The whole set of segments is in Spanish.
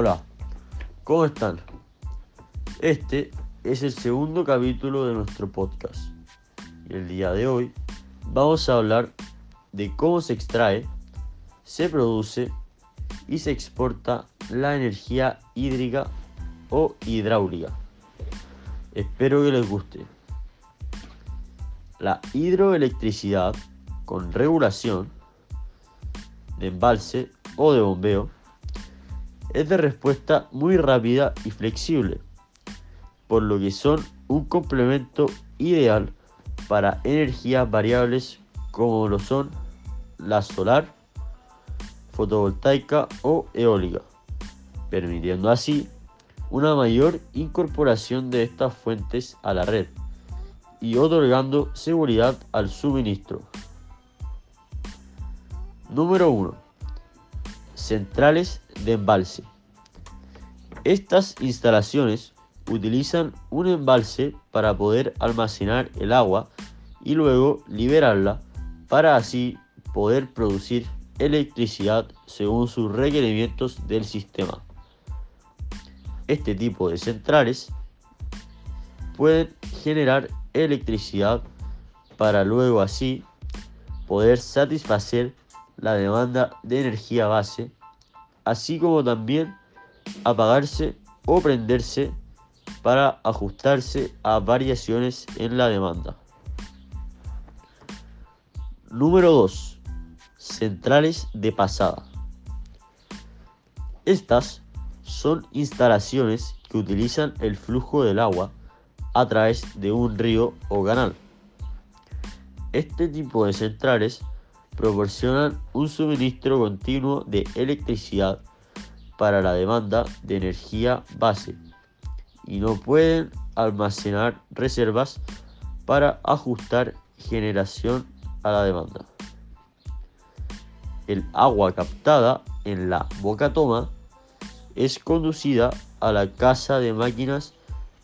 Hola, ¿cómo están? Este es el segundo capítulo de nuestro podcast. Y el día de hoy vamos a hablar de cómo se extrae, se produce y se exporta la energía hídrica o hidráulica. Espero que les guste. La hidroelectricidad con regulación de embalse o de bombeo es de respuesta muy rápida y flexible, por lo que son un complemento ideal para energías variables como lo son la solar, fotovoltaica o eólica, permitiendo así una mayor incorporación de estas fuentes a la red y otorgando seguridad al suministro. Número 1. Centrales de embalse. Estas instalaciones utilizan un embalse para poder almacenar el agua y luego liberarla para así poder producir electricidad según sus requerimientos del sistema. Este tipo de centrales pueden generar electricidad para luego así poder satisfacer la demanda de energía base, así como también apagarse o prenderse para ajustarse a variaciones en la demanda. Número 2. Centrales de pasada. Estas son instalaciones que utilizan el flujo del agua a través de un río o canal. Este tipo de centrales proporcionan un suministro continuo de electricidad para la demanda de energía base y no pueden almacenar reservas para ajustar generación a la demanda. El agua captada en la boca toma es conducida a la casa de máquinas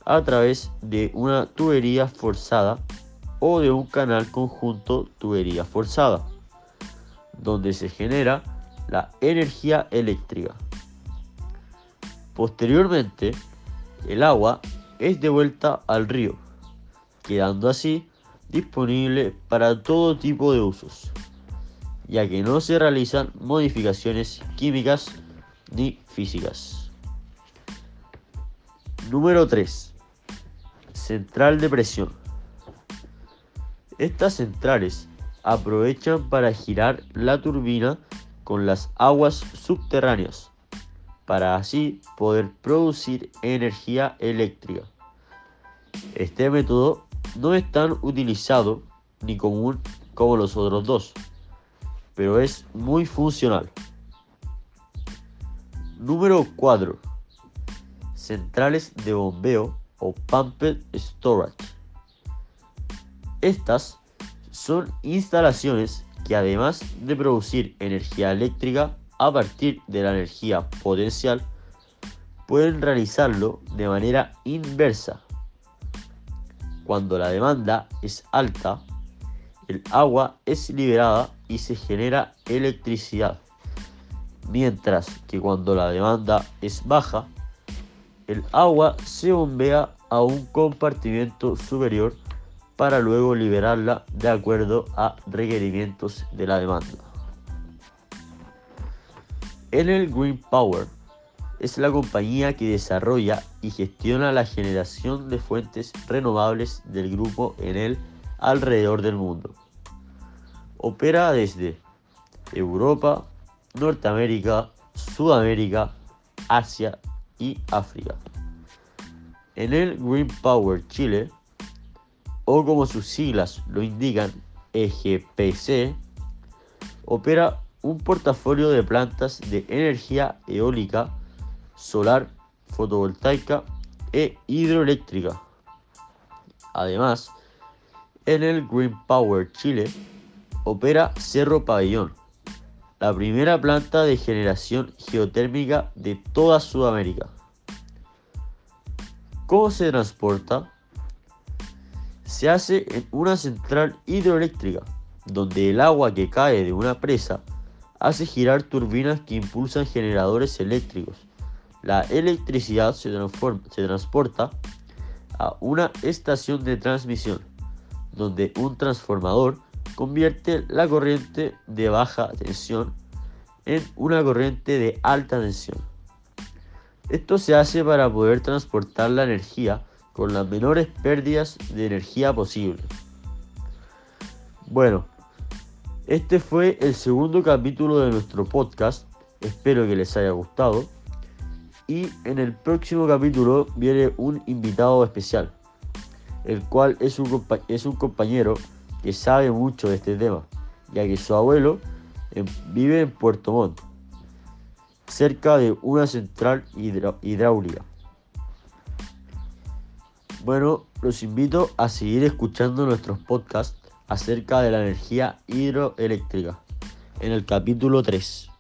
a través de una tubería forzada o de un canal conjunto tubería forzada, donde se genera la energía eléctrica. Posteriormente, el agua es devuelta al río, quedando así disponible para todo tipo de usos, ya que no se realizan modificaciones químicas ni físicas. Número 3. Central de presión. Estas centrales aprovechan para girar la turbina con las aguas subterráneas, para así poder producir energía eléctrica. Este método no es tan utilizado ni común como los otros dos, pero es muy funcional. Número 4. Centrales de bombeo o pumped storage. Estas son instalaciones que además de producir energía eléctrica a partir de la energía potencial, pueden realizarlo de manera inversa. Cuando la demanda es alta, el agua es liberada y se genera electricidad, mientras que cuando la demanda es baja, el agua se bombea a un compartimento superior para luego liberarla de acuerdo a requerimientos de la demanda. Enel Green Power es la compañía que desarrolla y gestiona la generación de fuentes renovables del grupo Enel alrededor del mundo. Opera desde Europa, Norteamérica, Sudamérica, Asia y África. Enel Green Power Chile, o como sus siglas lo indican, EGPC, opera un portafolio de plantas de energía eólica, solar, fotovoltaica e hidroeléctrica. Además, en el Green Power Chile opera Cerro Pabellón, la primera planta de generación geotérmica de toda Sudamérica. ¿Cómo se transporta? Se hace en una central hidroeléctrica, donde el agua que cae de una presa hace girar turbinas que impulsan generadores eléctricos La electricidad se, se transporta a una estación de transmisión, donde un transformador convierte la corriente de baja tensión en una corriente de alta tensión. Esto se hace para poder transportar la energía con las menores pérdidas de energía posible. Bueno, este fue el segundo capítulo de nuestro podcast. Espero que les haya gustado. Y en el próximo capítulo viene un invitado especial, el cual es un, es un compañero que sabe mucho de este tema, ya que su abuelo em, vive en Puerto Montt, cerca de una central hidráulica. Bueno, los invito a seguir escuchando nuestros podcasts acerca de la energía hidroeléctrica en el capítulo 3.